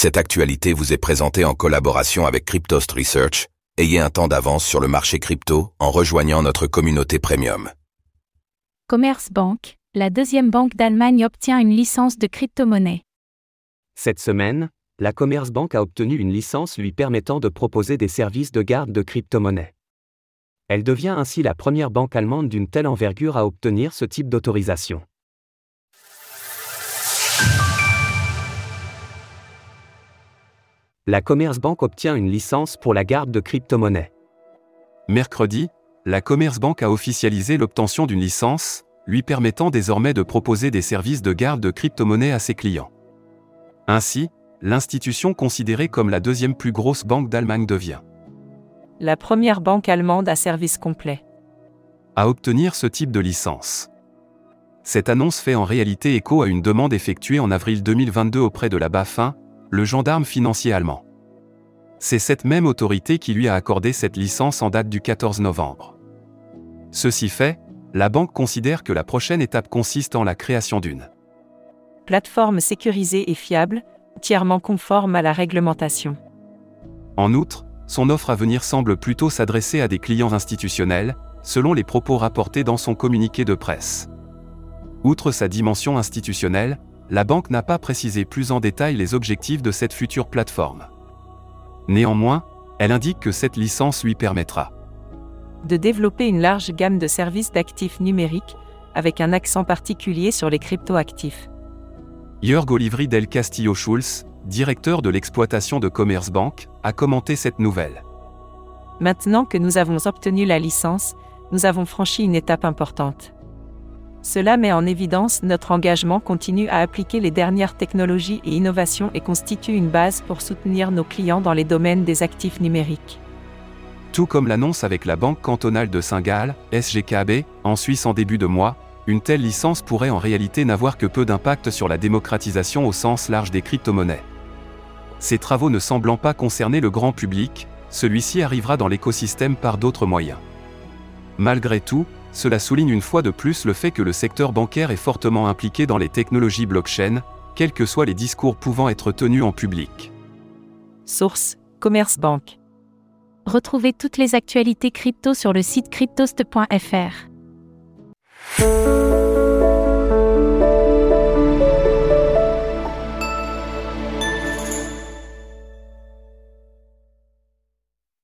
Cette actualité vous est présentée en collaboration avec Cryptost Research. Ayez un temps d'avance sur le marché crypto en rejoignant notre communauté premium. Commerzbank, la deuxième banque d'Allemagne obtient une licence de crypto-monnaie. Cette semaine, la Commerzbank a obtenu une licence lui permettant de proposer des services de garde de crypto-monnaies. Elle devient ainsi la première banque allemande d'une telle envergure à obtenir ce type d'autorisation. La Commerzbank obtient une licence pour la garde de crypto-monnaies. Mercredi, la Commerzbank a officialisé l'obtention d'une licence, lui permettant désormais de proposer des services de garde de crypto-monnaies à ses clients. Ainsi, l'institution considérée comme la deuxième plus grosse banque d'Allemagne devient la première banque allemande à service complet. à obtenir ce type de licence. Cette annonce fait en réalité écho à une demande effectuée en avril 2022 auprès de la BaFin, le gendarme financier allemand. C'est cette même autorité qui lui a accordé cette licence en date du 14 novembre. Ceci fait, la banque considère que la prochaine étape consiste en la création d'une Plateforme sécurisée et fiable, entièrement conforme à la réglementation. En outre, son offre à venir semble plutôt s'adresser à des clients institutionnels, selon les propos rapportés dans son communiqué de presse. Outre sa dimension institutionnelle, la banque n'a pas précisé plus en détail les objectifs de cette future plateforme. Néanmoins, elle indique que cette licence lui permettra De développer une large gamme de services d'actifs numériques, avec un accent particulier sur les cryptoactifs. Jörg Olivry del Castillo Schulz, directeur de l'exploitation de Commerzbank, a commenté cette nouvelle. Maintenant que nous avons obtenu la licence, nous avons franchi une étape importante. Cela met en évidence notre engagement continu à appliquer les dernières technologies et innovations et constitue une base pour soutenir nos clients dans les domaines des actifs numériques. Tout comme l'annonce avec la Banque cantonale de Saint-Gall, SGKB, en Suisse en début de mois, une telle licence pourrait en réalité n'avoir que peu d'impact sur la démocratisation au sens large des crypto-monnaies. Ces travaux ne semblant pas concerner le grand public, celui-ci arrivera dans l'écosystème par d'autres moyens. Malgré tout, cela souligne une fois de plus le fait que le secteur bancaire est fortement impliqué dans les technologies blockchain, quels que soient les discours pouvant être tenus en public. Source Commerzbank. Retrouvez toutes les actualités crypto sur le site cryptost.fr.